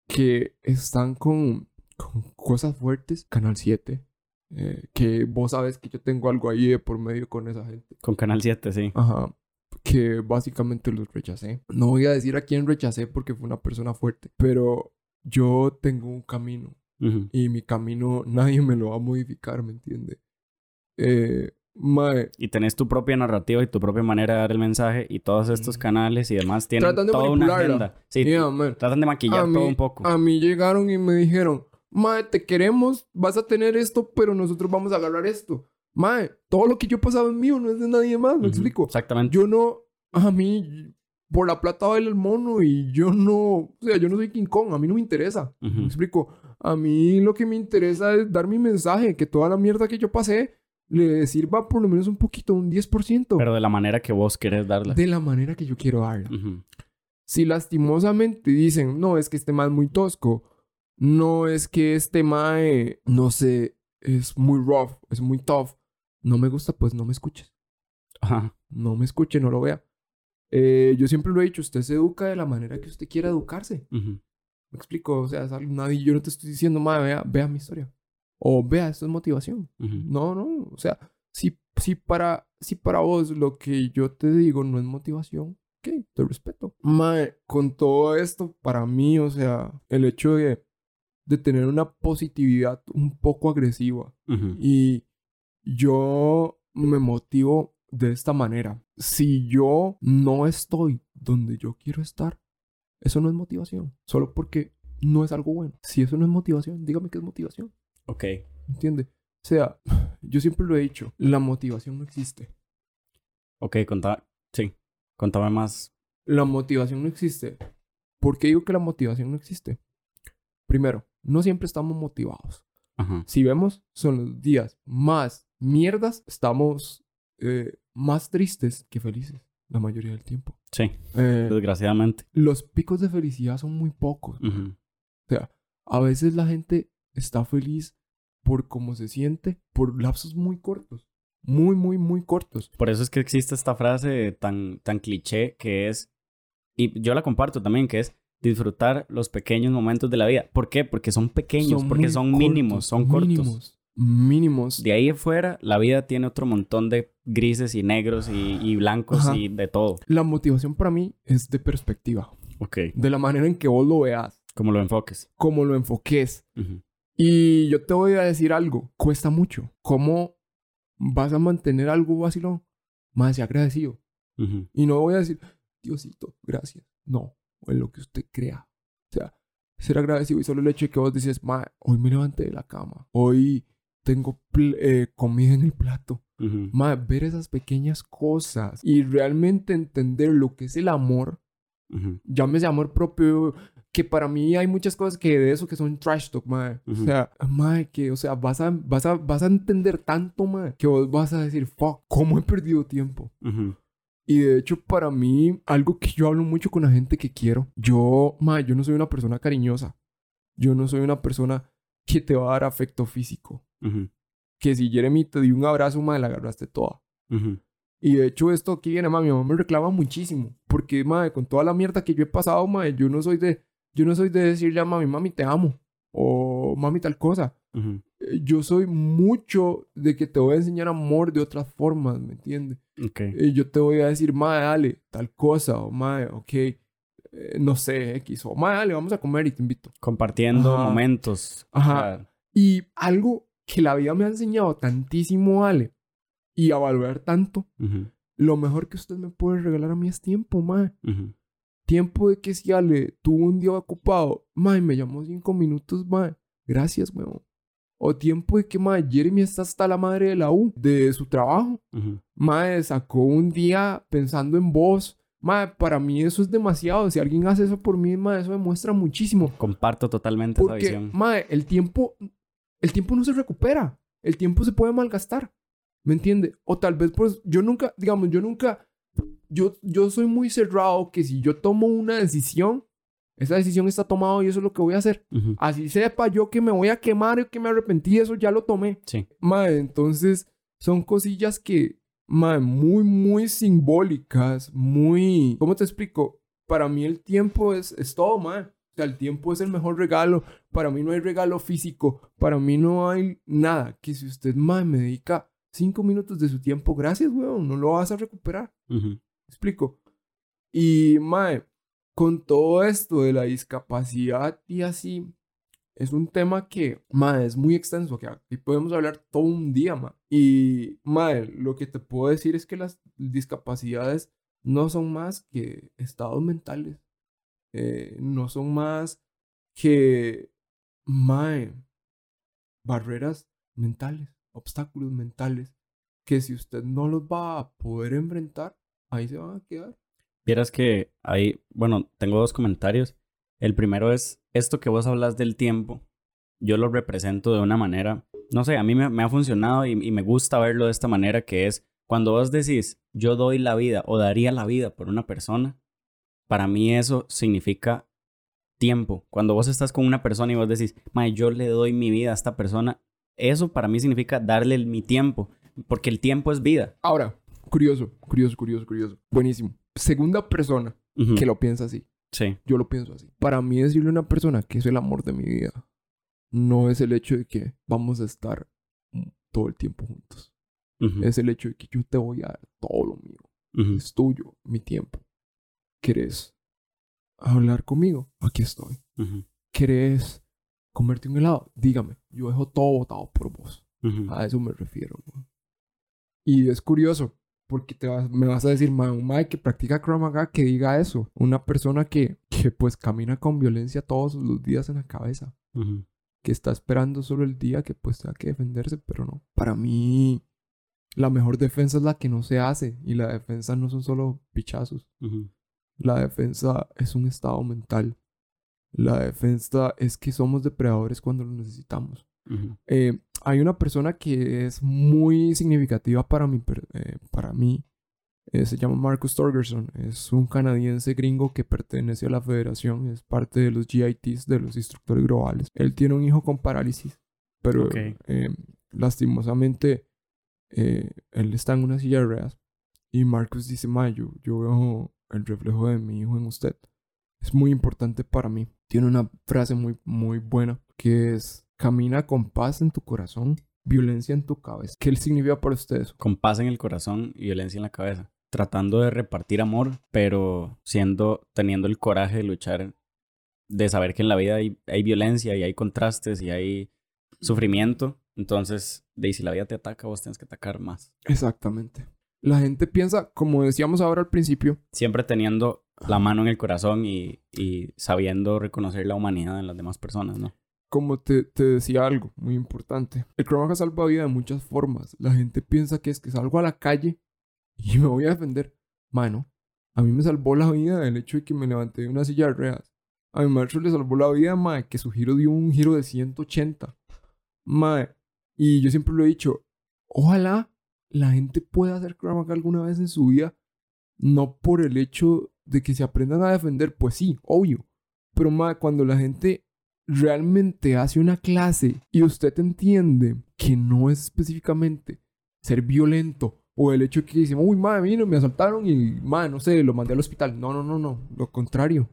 B: que están con, con cosas fuertes. Canal 7. eh, que vos sabes que yo tengo algo ahí de por medio con esa gente.
A: Con Canal 7, sí.
B: Ajá. Que básicamente los rechacé. No voy a decir a quién rechacé porque fue una persona fuerte. Pero yo tengo un camino.
A: Ujú.
B: Y mi camino [laughs] nadie me lo va a modificar, ¿me entiende? Eh, mae,
A: Y tenés tu propia narrativa y tu propia manera de dar el mensaje y todos estos canales y demás tienen
B: Tratan de
A: toda una agenda. Sí,
B: yeah,
A: tratan de maquillar
B: mí-
A: todo un poco.
B: A mí llegaron y me dijeron, Mae, te queremos, vas a tener esto, pero nosotros vamos a agarrar esto. Mae, todo lo que yo he pasado es mío, no es de nadie más, ¿me
A: Ujú,
B: explico?
A: Exactamente.
B: Yo no, a mí, por la plata baila el mono y yo no, o sea, yo no soy King Kong, a mí no me interesa.
A: Ujú.
B: ¿Me explico? A mí lo que me interesa es dar mi mensaje, que toda la mierda que yo pasé le sirva por lo menos un poquito, un 10%.
A: Pero de la manera que vos querés darla.
B: de la manera que yo quiero darla. Si lastimosamente dicen, no, es que este mae es muy tosco, no es que este mae, no sé, es muy rough, es muy tough, no me gusta, pues no me escuches.
A: Ajá.
B: No me escuche, no lo vea. Eh, yo siempre lo he dicho, usted se educa de la manera que usted quiera educarse. Me explico, o sea, es algo- nadie, yo no te estoy diciendo, mae, vea, vea mi historia. O vea, esto es motivación. No, no, o sea, si, si, para, si para vos lo que yo te digo no es motivación, ok, te respeto. Mae, con todo esto, para mí, o sea, el hecho de, de tener una positividad un poco agresiva y yo me motivo de esta manera. Si yo no estoy donde yo quiero estar, eso no es motivación. Solo porque no es algo bueno. Si eso no es motivación, dígame qué es motivación.
A: Ok.
B: ¿Entiende? O sea, [laughs] yo siempre lo he dicho, la motivación no existe.
A: Ok, contá. Sí. Contame más.
B: La motivación no existe. ¿Por qué digo que la motivación no existe? Primero, no siempre estamos motivados.
A: Ajá.
B: Si vemos, son los días más mierdas, estamos eh, más tristes que felices la mayoría del tiempo.
A: Sí.
B: Eh,
A: Desgraciadamente.
B: los picos de felicidad son muy pocos. O sea, a veces la gente está feliz por cómo se siente, por lapsos muy cortos. Muy, muy, muy cortos.
A: Por eso es que existe esta frase tan, tan cliché que es, y yo la comparto también, que es disfrutar los pequeños momentos de la vida. ¿Por qué? Porque son pequeños, porque son
B: cortos,
A: mínimos, son cortos.
B: Mínimos.
A: De ahí afuera, la vida tiene otro montón de grises y negros y, y blancos
B: Ajá.
A: y de todo.
B: La motivación para mí es de perspectiva.
A: Ok.
B: De la manera en que vos lo veas.
A: Como lo enfoques.
B: Cómo lo enfoques.
A: Ujú.
B: Y yo te voy a decir algo. Cuesta mucho. ¿Cómo vas a mantener algo vacilón? Más agradecido.
A: Ujú.
B: Y no voy a decir, Diosito, gracias. No, en lo que usted crea. O sea, ser agradecido y solo el hecho de que vos dices, ma, hoy me levanté de la cama. Hoy tengo eh, comida en el plato.
A: Ujú.
B: Ma, ver esas pequeñas cosas y realmente entender lo que es el amor.
A: Ujú.
B: Llámese amor propio. Que para mí hay muchas cosas que de eso que son trash talk, ma.
A: Ujú.
B: O sea, ma, que, o sea, vas a, vas a, vas a entender tanto, ma, que vos vas a decir, fuck, ¿cómo he perdido tiempo? Y de hecho, para mí, algo que yo hablo mucho con la gente que quiero, yo, ma, yo no soy una persona cariñosa. Yo no soy una persona que te va a dar afecto físico.
A: Ujú.
B: Que si Jeremy te dio un abrazo, ma, la agarraste toda.
A: Ujú.
B: Y de hecho, esto aquí viene, ma, mi mamá me reclama muchísimo. Porque, ma, con toda la mierda que yo he pasado, ma, yo no soy de, yo no soy de decirle a mami, mami, te amo. O mami, tal cosa. Eh, Yo soy mucho de que te voy a enseñar amor de otras formas, ¿me entiendes?
A: Ok.
B: Eh, yo te voy a decir, mae, dale, tal cosa, o mae, ok, eh, no sé, X, o dale, vamos a comer y te invito.
A: Compartiendo
B: Ajá.
A: momentos.
B: Ajá. Y algo que la vida me ha enseñado tantísimo, Ale, y a valorar tanto, lo mejor que usted me puede regalar a mí es tiempo, mae. Tiempo de que si Ale tuvo un día ocupado, mae, me llamó cinco minutos, mae, gracias, weón. O tiempo de que, mae, Jeremy está hasta la madre de la U, de su trabajo.
A: Ujú.
B: Mae, sacó un día pensando en vos. Mae, para mí eso es demasiado. Si alguien hace eso por mí, mae, eso demuestra muchísimo.
A: Comparto totalmente esa
B: Porque,
A: visión.
B: mae, el tiempo, el tiempo no se recupera. El tiempo se puede malgastar. ¿Me entiende? O tal vez, pues, yo nunca, digamos, yo nunca, yo, yo soy muy cerrado que si yo tomo una decisión, esa decisión está tomada y eso es lo que voy a hacer.
A: Ujú.
B: Así sepa yo que me voy a quemar y que me arrepentí, eso ya lo tomé.
A: Sí.
B: Mae, entonces son cosillas que, mae, muy, muy simbólicas, muy... ¿Cómo te explico? Para mí el tiempo es, es todo, mae. O sea, el tiempo es el mejor regalo. Para mí no hay regalo físico. Para mí no hay nada. Que si usted, mae, me dedica cinco minutos de su tiempo, gracias, weón. No lo vas a recuperar.
A: Ujú.
B: ¿Me explico? Y, mae, con todo esto de la discapacidad y así, es un tema que, mae, es muy extenso, que aquí podemos hablar todo un día, mae. Y, mae, lo que te puedo decir es que las discapacidades no son más que estados mentales. Eh, no son más que, mae, barreras mentales, obstáculos mentales, que si usted no los va a poder enfrentar, ahí se van a quedar.
A: Vieras que ahí, bueno, tengo dos comentarios. El primero es esto que vos hablas del tiempo. Yo lo represento de una manera, no sé, a mí me, me ha funcionado y, y me gusta verlo de esta manera, que es cuando vos decís, yo doy la vida o daría la vida por una persona, para mí eso significa tiempo. Cuando vos estás con una persona y vos decís, yo le doy mi vida a esta persona, eso para mí significa darle mi tiempo, porque el tiempo es vida.
B: Ahora, curioso, curioso, curioso, curioso. Buenísimo. Segunda persona
A: Ujú.
B: que lo piensa así.
A: Sí.
B: Yo lo pienso así. Para mí decirle a una persona que es el amor de mi vida, no es el hecho de que vamos a estar todo el tiempo juntos.
A: Ujú.
B: Es el hecho de que yo te voy a dar todo lo mío.
A: Ujú.
B: Es tuyo, mi tiempo. ¿Querés hablar conmigo? Aquí estoy.
A: Ujú.
B: ¿Querés comerte un helado? Dígame. Yo dejo todo botado por vos. A eso me refiero. Y es curioso, porque te vas, me vas a decir, mae, un mae que practica Krav Maga que diga eso. Una persona que, que pues camina con violencia todos los días en la cabeza. Que está esperando solo el día que pues tenga que defenderse, pero no. Para mí, la mejor defensa es la que no se hace. Y la defensa no son solo pichazos. La defensa es un estado mental. La defensa es que somos depredadores cuando lo necesitamos. Eh, hay una persona que es muy significativa para mí. eh, para mí. Eh, se llama Marcus Torgerson. Es un canadiense gringo que pertenece a la federación. Es parte de los GITs, de los instructores globales. Él tiene un hijo con parálisis. Pero eh, lastimosamente él está en una silla de ruedas. Y Marcus dice, Ma, yo, yo veo el reflejo de mi hijo en usted. Es muy importante para mí. Tiene una frase muy, muy buena que es, camina con paz en tu corazón, violencia en tu cabeza. ¿Qué significa para usted eso?
A: Con paz en el corazón y violencia en la cabeza. Tratando de repartir amor, pero siendo, teniendo el coraje de luchar, de saber que en la vida hay, hay violencia y hay contrastes y hay sufrimiento. Entonces, de si la vida te ataca, vos tienes que atacar más.
B: Exactamente. La gente piensa, como decíamos ahora al principio,
A: Siempre teniendo la mano en el corazón y, y sabiendo reconocer la humanidad en las demás personas, ¿no?
B: Como te, te decía algo muy importante. El Maga salva vida de muchas formas. La gente piensa que es que salgo a la calle y me voy a defender. Mano, a mí me salvó la vida el hecho de que me levanté de una silla de ruedas. A mi maestro le salvó la vida, mae, que su giro dio un giro de 180. Mae, y yo siempre lo he dicho, ojalá la gente pueda hacer Maga alguna vez en su vida, no por el hecho de que se aprendan a defender, pues sí, obvio. Pero mae, cuando la gente realmente hace una clase y usted entiende que no es específicamente ser violento o el hecho de que dicen, uy, madre, vino, me asaltaron y, madre, no sé, lo mandé al hospital. No, no, no, no, lo contrario.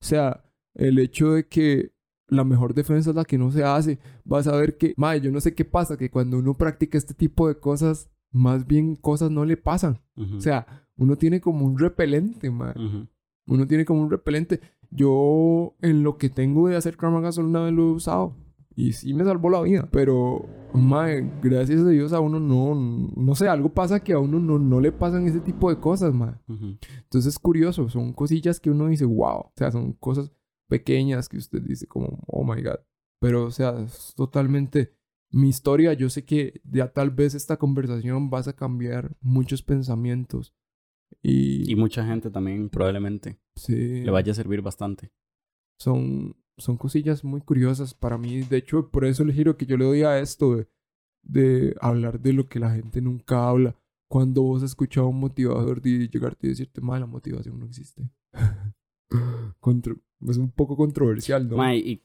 B: O sea, el hecho de que la mejor defensa es la que no se hace. Vas a ver que, madre, yo no sé qué pasa, que cuando uno practica este tipo de cosas, más bien cosas no le pasan. O sea, uno tiene como un repelente, madre. Uno tiene como un repelente. Yo, en lo que tengo de hacer Krav Maga, solo una vez lo he usado. Y sí me salvó la vida. Pero, mae, gracias a Dios a uno no... No sé, algo pasa que a uno no, no le pasan ese tipo de cosas, mae.
A: Ujú.
B: Entonces es curioso. Son cosillas que uno dice, wow. O sea, son cosas pequeñas que usted dice como, oh my God. Pero, o sea, es totalmente mi historia. Yo sé que ya tal vez esta conversación vas a cambiar muchos pensamientos. Y,
A: Y mucha gente también probablemente
B: sí,
A: le vaya a servir bastante.
B: son, son cosillas muy curiosas para mí. De hecho, por eso el giro que yo le doy a esto de, de hablar de lo que la gente nunca habla. Cuando vos escuchas a un motivador de llegarte y decirte, mal, la motivación no existe. [laughs] Contro- es un poco controversial, ¿no?
A: Mae, y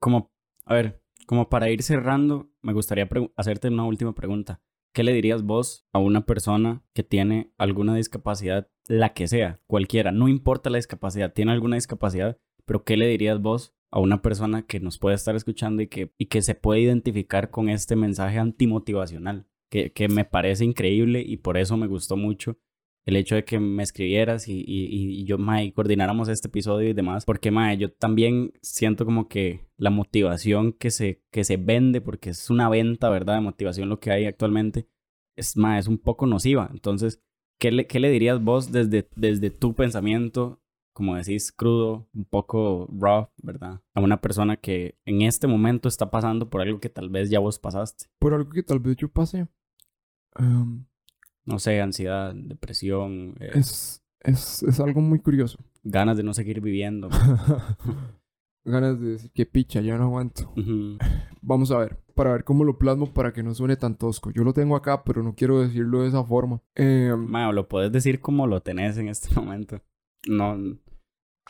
A: como, a ver, como para ir cerrando, me gustaría hacerte una última pregunta. ¿Qué le dirías vos a una persona que tiene alguna discapacidad, la que sea, cualquiera, no importa la discapacidad, tiene alguna discapacidad, pero qué le dirías vos a una persona que nos puede estar escuchando y que, y que se puede identificar con este mensaje antimotivacional? Que, que me parece increíble y por eso me gustó mucho el hecho de que me escribieras y, y, y yo, mae, coordináramos este episodio y demás, porque, mae, yo también siento como que la motivación que se, que se vende, porque es una venta, ¿verdad?, de motivación lo que hay actualmente, es, mae, es un poco nociva. Entonces, ¿qué le, qué le dirías vos desde, desde tu pensamiento, como decís, crudo, un poco raw, ¿verdad?, a una persona que en este momento está pasando por algo que tal vez ya vos pasaste?
B: Por algo que tal vez yo pase. em,
A: No sé, ansiedad, depresión, eh,
B: es, es, es algo muy curioso.
A: ganas de no seguir viviendo. [laughs]
B: Ganas de decir que picha, ya no aguanto. Vamos a ver, para ver cómo lo plasmo para que no suene tan tosco. Yo lo tengo acá, pero no quiero decirlo de esa forma. Eh,
A: lo puedes decir como lo tenés en este [laughs] momento. No, no,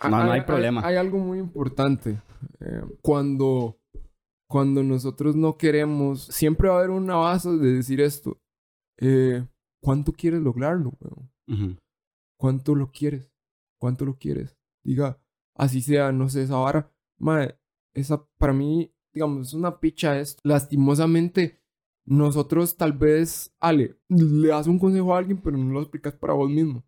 A: no hay problema.
B: Hay, algo muy importante. Eh, cuando, cuando nosotros no queremos, siempre va a haber una base de decir esto. Eh, ¿Cuánto quieres lograrlo? weón?
A: Ujú.
B: ¿Cuánto lo quieres? ¿Cuánto lo quieres? Diga, así sea, no sé, esa vara. Mae, esa para mí, digamos, es una picha esto. Lastimosamente, nosotros tal vez, Ale, le das un consejo a alguien, pero no lo explicas para vos mismo.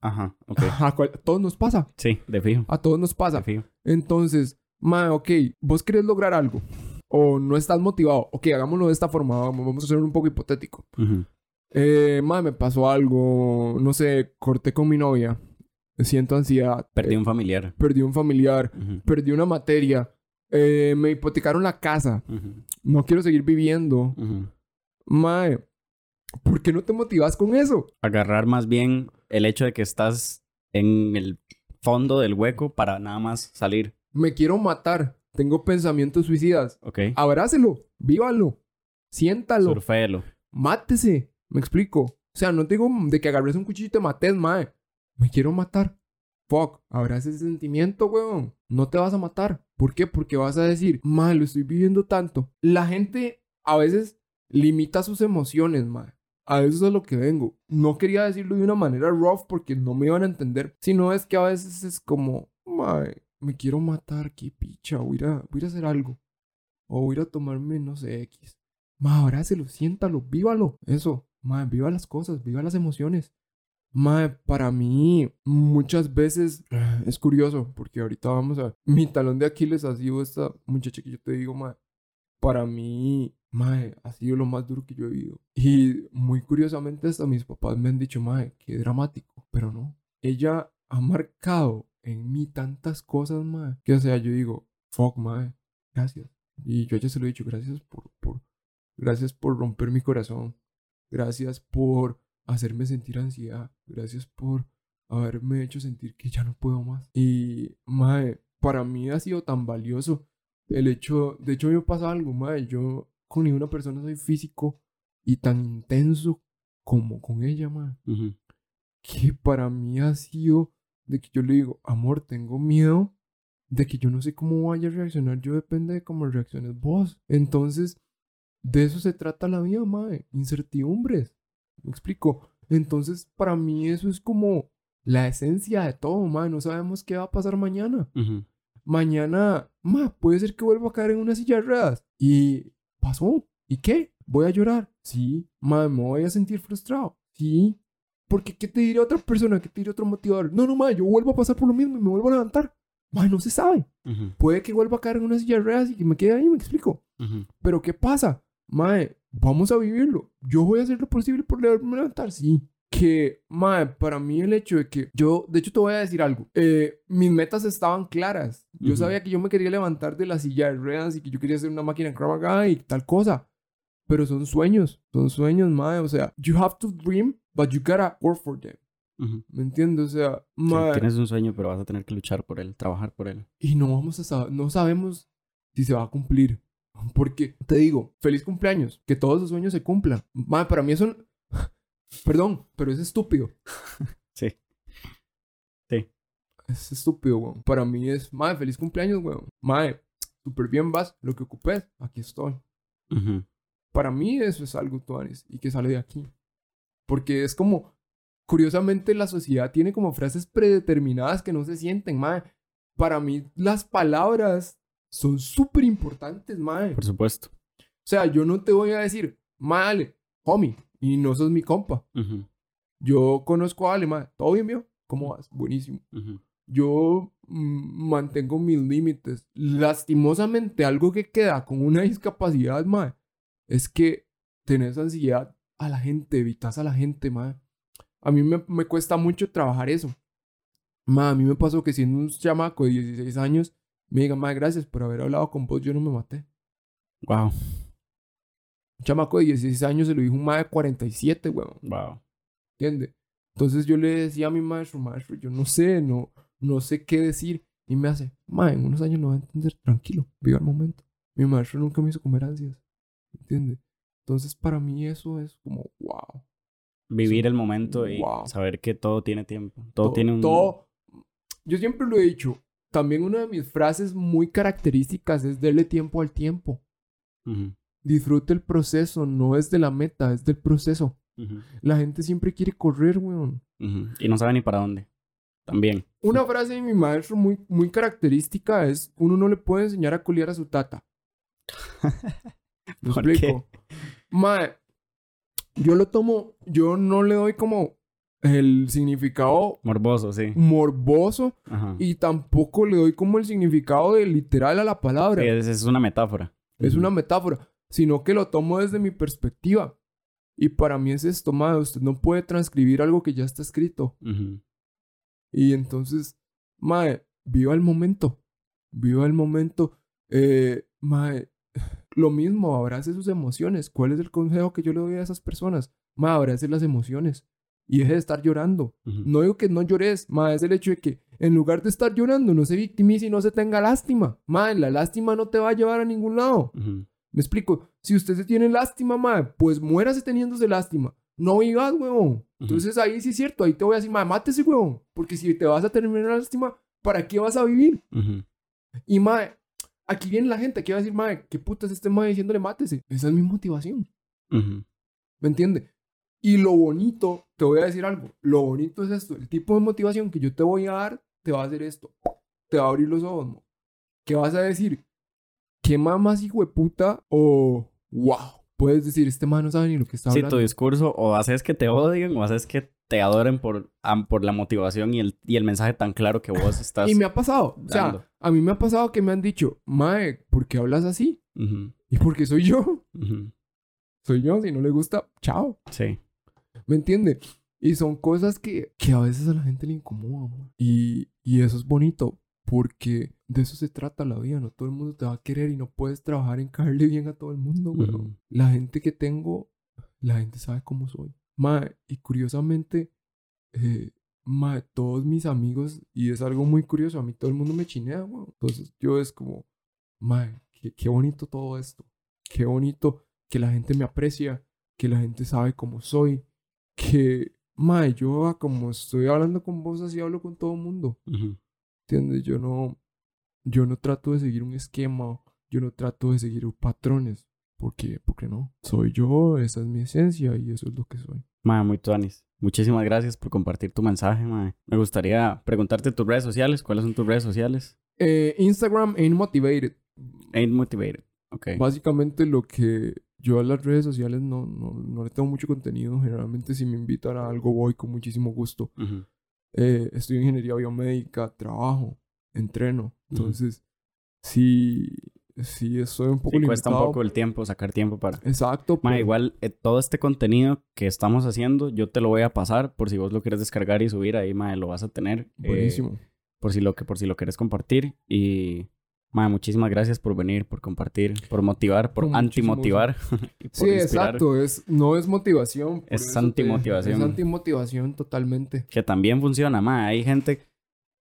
A: Ajá, [laughs] ok.
B: A, cual- a todos nos pasa.
A: Sí, de fijo,
B: A todos nos
A: de
B: pasa.
A: fijo.
B: Entonces, mae, ok, vos querés lograr algo. O no estás motivado. Ok, hagámoslo de esta forma. Vamos, a hacer un poco hipotético.
A: Ujú.
B: Eh, mae, me pasó algo. No sé, corté con mi novia. Siento ansiedad.
A: Perdí
B: Eh,
A: un familiar.
B: perdí un familiar.
A: Ujú,
B: Perdí una materia. Eh, me hipotecaron la casa. No quiero seguir viviendo. Mae, ¿por qué no te motivas con eso?
A: Agarrar más bien el hecho de que estás en el fondo del hueco para nada más salir.
B: Me quiero matar. Tengo pensamientos suicidas.
A: ¿Ok?
B: Abrácelo. Vívalo. Siéntalo.
A: Surféelo.
B: Mátese. Me explico. O sea, no te digo de que agarres un cuchillo y te mates, mae. Me quiero matar. Fuck. Abraza ese sentimiento, weón. No te vas a matar. ¿Por qué? Porque vas a decir, mae, lo estoy viviendo tanto. La gente a veces limita sus emociones, mae. A eso es a lo que vengo. No quería decirlo de una manera rough porque no me iban a entender. Sino es que a veces es como, mae, me quiero matar, qué picha. Voy a, voy a hacer algo. O voy a tomarme, no sé, X. Ma, abrácelo, siéntalo, vívalo. Eso, ma, viva las cosas, viva las emociones. Ma, para mí, muchas veces [sighs] es curioso, porque ahorita vamos a. Mi talón de Aquiles ha sido esta muchacha que yo te digo, ma. Para mí, ma, ha sido lo más duro que yo he vivido. Y muy curiosamente, hasta mis papás me han dicho, ma, qué dramático. Pero no. Ella ha marcado en mí tantas cosas, ma, que o sea, yo digo, fuck, ma, gracias. Y yo ya se lo he dicho, gracias por, por, Gracias por romper mi corazón. Gracias por hacerme sentir ansiedad. Gracias por haberme hecho sentir que ya no puedo más. Y, mae, para mí ha sido tan valioso el hecho. De hecho, me pasa algo, mae. Yo con ninguna persona soy físico y tan intenso como con ella, mae.
A: Ujú.
B: Que para mí ha sido de que yo le digo, amor, tengo miedo de que yo no sé cómo vaya a reaccionar. Yo depende de cómo reacciones vos. Entonces, de eso se trata la vida, mae. Incertidumbres. ¿Me explico? Entonces, para mí eso es como la esencia de todo, mae. No sabemos qué va a pasar mañana. Mañana, mae, puede ser que vuelva a caer en una silla de ruedas. Y pasó. ¿Y qué? ¿Voy a llorar? Sí. Mae, me voy a sentir frustrado. Sí. Porque ¿qué te dirá otra persona? ¿Qué te dirá otro motivador? No, no, mae, yo vuelvo a pasar por lo mismo y me vuelvo a levantar. Mae, no se sabe. Puede que vuelva a caer en una silla de ruedas y que me quede ahí, me explico. Pero ¿qué pasa? Mae, vamos a vivirlo. Yo voy a hacer lo posible por levantar, sí. Que, mae, para mí el hecho de que yo, de hecho te voy a decir algo. Eh, mis metas estaban claras. Yo sabía que yo me quería levantar de la silla de ruedas y que yo quería hacer una máquina de Krav y tal cosa. Pero son sueños, son sueños, mae. O sea, you have to dream, but you gotta work for them.
A: Ujú.
B: ¿Me entiendes? O sea, mae.
A: tienes un sueño, pero vas a tener que luchar por él, trabajar por él.
B: y no vamos a saber, no sabemos si se va a cumplir. Porque te digo, feliz cumpleaños, que todos esos sueños se cumplan. Madre, para mí eso, perdón, pero es estúpido. [laughs]
A: Sí. Sí.
B: Es estúpido, weón. Para mí es, madre, feliz cumpleaños, weón. Madre, súper bien vas, lo que ocupes, aquí estoy. Para mí eso es algo, Tuanes, y que sale de aquí. Porque es como, curiosamente la sociedad tiene como frases predeterminadas que no se sienten, madre. Para mí las palabras son súper importantes, madre.
A: Por supuesto.
B: O sea, yo no te voy a decir, madre, homie, y no sos mi compa. Yo conozco a Ale, madre. ¿Todo bien, mío? ¿Cómo vas? Buenísimo. Yo mm, mantengo mis límites. Lastimosamente, algo que queda con una discapacidad, madre, es que tenés ansiedad a la gente, evitas a la gente, madre. A mí me, me cuesta mucho trabajar eso. Madre, a mí me pasó que siendo un chamaco de 16 años, me digan, madre, gracias por haber hablado con vos, yo no me maté.
A: Wow.
B: Un chamaco de 16 años se lo dijo un madre de 47, weón.
A: Wow.
B: ¿Entiende? Entonces yo le decía a mi maestro, maestro, yo no sé, no, no sé qué decir. Y me hace, ma, en unos años lo va a entender, tranquilo, viva el momento. Mi maestro nunca me hizo comer ansias, ¿entiende? Entonces para mí eso es como, wow.
A: Vivir el momento y
B: Wow.
A: saber que todo tiene tiempo. Todo, tiene un...
B: todo- Yo siempre lo he dicho, también una de mis frases muy características es darle tiempo al tiempo. Disfrute el proceso, no es de la meta, es del proceso. La gente siempre quiere correr, weón.
A: Y no sabe ni para dónde. También.
B: Una frase de mi maestro muy, muy característica es, uno no le puede enseñar a culiar a su tata. [laughs] ¿Me
A: ¿Por qué?
B: explico? Mae, yo lo tomo, yo no le doy como el significado
A: Morboso, sí.
B: morboso
A: Ajá.
B: y tampoco le doy como el significado de literal a la palabra.
A: Es, es una metáfora.
B: Es una metáfora, sino que lo tomo desde mi perspectiva. Y para mí es esto, mae, usted no puede transcribir algo que ya está escrito. Y entonces, mae, viva el momento. Viva el momento. Eh, mae, [sighs] lo mismo, abrace sus emociones. ¿Cuál es el consejo que yo le doy a esas personas? Mae, abrace las emociones. Y deje de estar llorando. No digo que no llores, mae, es el hecho de que en lugar de estar llorando, no se victimice y no se tenga lástima. Mae, la lástima no te va a llevar a ningún lado. Me explico. Si usted se tiene lástima, mae, pues muérase teniéndose lástima. No vivas, huevón. Entonces ahí sí es cierto. Ahí te voy a decir, mae, mátese, huevón. Porque si te vas a terminar lástima, ¿para qué vas a vivir? Y mae, aquí viene la gente que va a decir, mae, ¿qué putas este mae diciéndole mátese? Esa es mi motivación. ¿Me entiende? Y lo bonito, te voy a decir algo. Lo bonito es esto. El tipo de motivación que yo te voy a dar te va a hacer esto. Te va a abrir los ojos, mo. ¿Qué vas a decir? ¿Qué más hijo de puta? O, wow. Puedes decir, este man no sabe ni lo que está
A: Sí,
B: hablando.
A: tu discurso o haces que te odien o haces que te adoren por, por la motivación y el, y el mensaje tan claro que vos [coughs] estás
B: Y me ha pasado. O sea,
A: dando.
B: a mí me ha pasado que me han dicho, Mae, ¿por qué hablas así?
A: Ujú.
B: Y porque soy yo. Soy yo. Si no le gusta, chao.
A: Sí.
B: ¿Me entiende? Y son cosas que, que a veces a la gente le incomodan. ma. Y, y eso es bonito porque de eso se trata la vida. No todo el mundo te va a querer y no puedes trabajar en caerle bien a todo el mundo.
A: Ujú.
B: La gente que tengo, la gente sabe cómo soy. Ma, y curiosamente, eh, ma, todos mis amigos, y es algo muy curioso, a mí todo el mundo me chinea, weón. Entonces yo es como, ma, qué, qué bonito todo esto. Qué bonito que la gente me aprecia, que la gente sabe cómo soy, que, ma, yo ah, como estoy hablando con vos, así hablo con todo el mundo. ¿Entiendes? Yo no, yo no trato de seguir un esquema, yo no trato de seguir patrones, porque, porque no. Soy yo, esa es mi esencia y eso es lo que soy.
A: Mae, muy tuanis. Muchísimas gracias por compartir tu mensaje, mae. Me gustaría preguntarte tus redes sociales. ¿Cuáles son tus redes sociales?
B: Eh, Instagram Ain't Motivated.
A: Ain't Motivated. Ok.
B: Básicamente lo que yo a las redes sociales no, no, no le tengo mucho contenido. Generalmente si me invitan a algo voy con muchísimo gusto.
A: Ujú.
B: Eh, estudio ingeniería biomédica, trabajo, entreno. Entonces, sí, sí estoy un poco
A: Sí, cuesta un poco el tiempo, sacar tiempo para...
B: Exacto.
A: Mae,
B: pero-
A: igual eh, todo este contenido que estamos haciendo, yo te lo voy a pasar por si vos lo quieres descargar y subir ahí, mae, lo vas a tener. eh,
B: Buenísimo.
A: por si lo que por si lo quieres compartir y mae, muchísimas gracias por venir, por compartir, por motivar, por
B: Con
A: antimotivar [laughs] y por
B: Sí,
A: inspirar.
B: exacto. Es, no es motivación.
A: Es
B: eso te-
A: antimotivación.
B: Es antimotivación totalmente.
A: Que también funciona, mae. Hay gente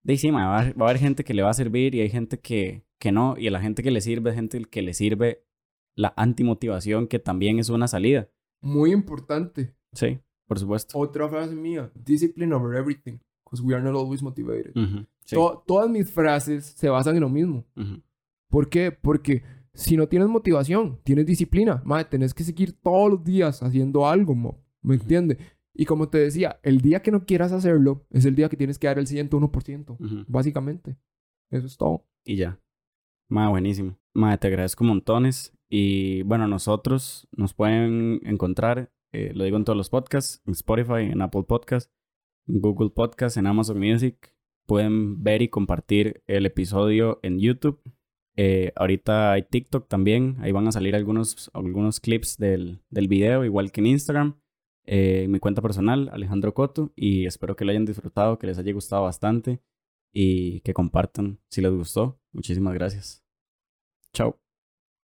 A: de sí, va, a- va a haber gente que le va a servir y hay gente que, que no. Y a la gente que le sirve, es gente que le sirve la antimotivación, que también es una salida.
B: Muy importante.
A: Sí, por supuesto.
B: Otra frase mía. Discipline over everything. Because we are not always motivated.
A: Ujú, sí,
B: To- todas mis frases se basan en lo mismo.
A: ujú,
B: ¿Por qué? Porque si no tienes motivación, tienes disciplina. Madre, tenés que seguir todos los días haciendo algo, mo. ¿Me entiendes? Y como te decía, el día que no quieras hacerlo es el día que tienes que dar el 101%.
A: ujú.
B: Básicamente. Eso es todo.
A: Y ya. Mae, buenísimo. Mae, te agradezco montones. Y bueno, nosotros nos pueden encontrar, eh, lo digo en todos los podcasts, en Spotify, en Apple Podcasts, Google Podcasts, en Amazon Music. Pueden ver y compartir el episodio en YouTube. Eh, ahorita hay TikTok también. Ahí van a salir algunos, algunos clips del, del video, igual que en Instagram. Eh, mi cuenta personal, Alejandro Coto. Y espero que lo hayan disfrutado, que les haya gustado bastante y que compartan si les gustó. Muchísimas gracias. Chao.